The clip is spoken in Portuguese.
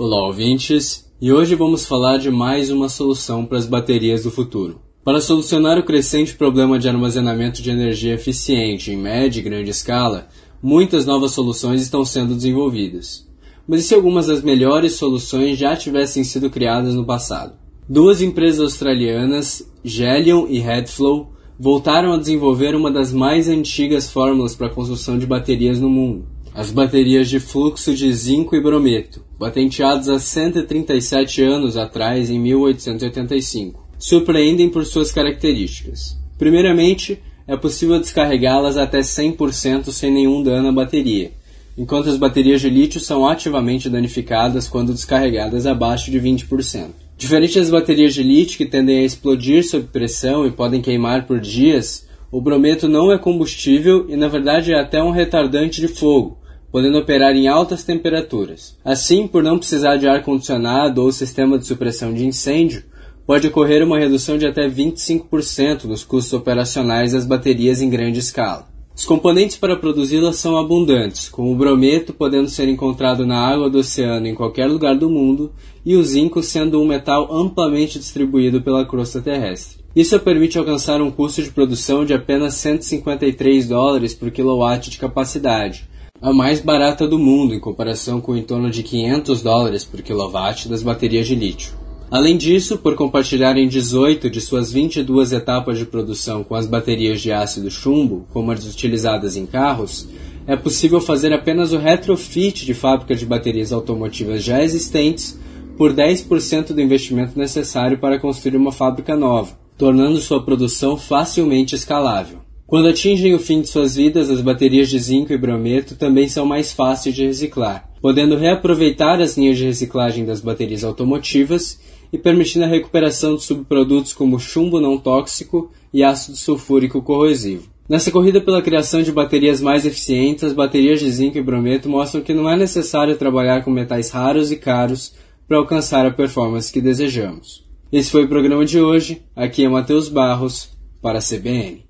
Olá, ouvintes, e hoje vamos falar de mais uma solução para as baterias do futuro. Para solucionar o crescente problema de armazenamento de energia eficiente em média e grande escala, muitas novas soluções estão sendo desenvolvidas. Mas e se algumas das melhores soluções já tivessem sido criadas no passado? Duas empresas australianas, Gelion e Headflow, voltaram a desenvolver uma das mais antigas fórmulas para a construção de baterias no mundo, as baterias de fluxo de zinco e brometo, patenteadas há 137 anos atrás, em 1885. Surpreendem por suas características. Primeiramente, é possível descarregá-las até 100% sem nenhum dano à bateria, enquanto as baterias de lítio são ativamente danificadas quando descarregadas abaixo de 20%. Diferente das baterias de lítio que tendem a explodir sob pressão e podem queimar por dias, o brometo não é combustível e na verdade é até um retardante de fogo, podendo operar em altas temperaturas. Assim, por não precisar de ar condicionado ou sistema de supressão de incêndio, pode ocorrer uma redução de até 25% nos custos operacionais das baterias em grande escala. Os componentes para produzi-las são abundantes, com o brometo podendo ser encontrado na água do oceano em qualquer lugar do mundo e o zinco sendo um metal amplamente distribuído pela crosta terrestre. Isso permite alcançar um custo de produção de apenas 153 dólares por quilowatt de capacidade, a mais barata do mundo em comparação com em torno de 500 dólares por quilowatt das baterias de lítio. Além disso, por compartilharem 18 de suas 22 etapas de produção com as baterias de ácido chumbo, como as utilizadas em carros, é possível fazer apenas o retrofit de fábrica de baterias automotivas já existentes por 10% do investimento necessário para construir uma fábrica nova, tornando sua produção facilmente escalável. Quando atingem o fim de suas vidas, as baterias de zinco e brometo também são mais fáceis de reciclar, podendo reaproveitar as linhas de reciclagem das baterias automotivas e permitindo a recuperação de subprodutos como chumbo não tóxico e ácido sulfúrico corrosivo. Nessa corrida pela criação de baterias mais eficientes, as baterias de zinco e brometo mostram que não é necessário trabalhar com metais raros e caros para alcançar a performance que desejamos. Esse foi o programa de hoje. Aqui é Matheus Barros, para a CBN.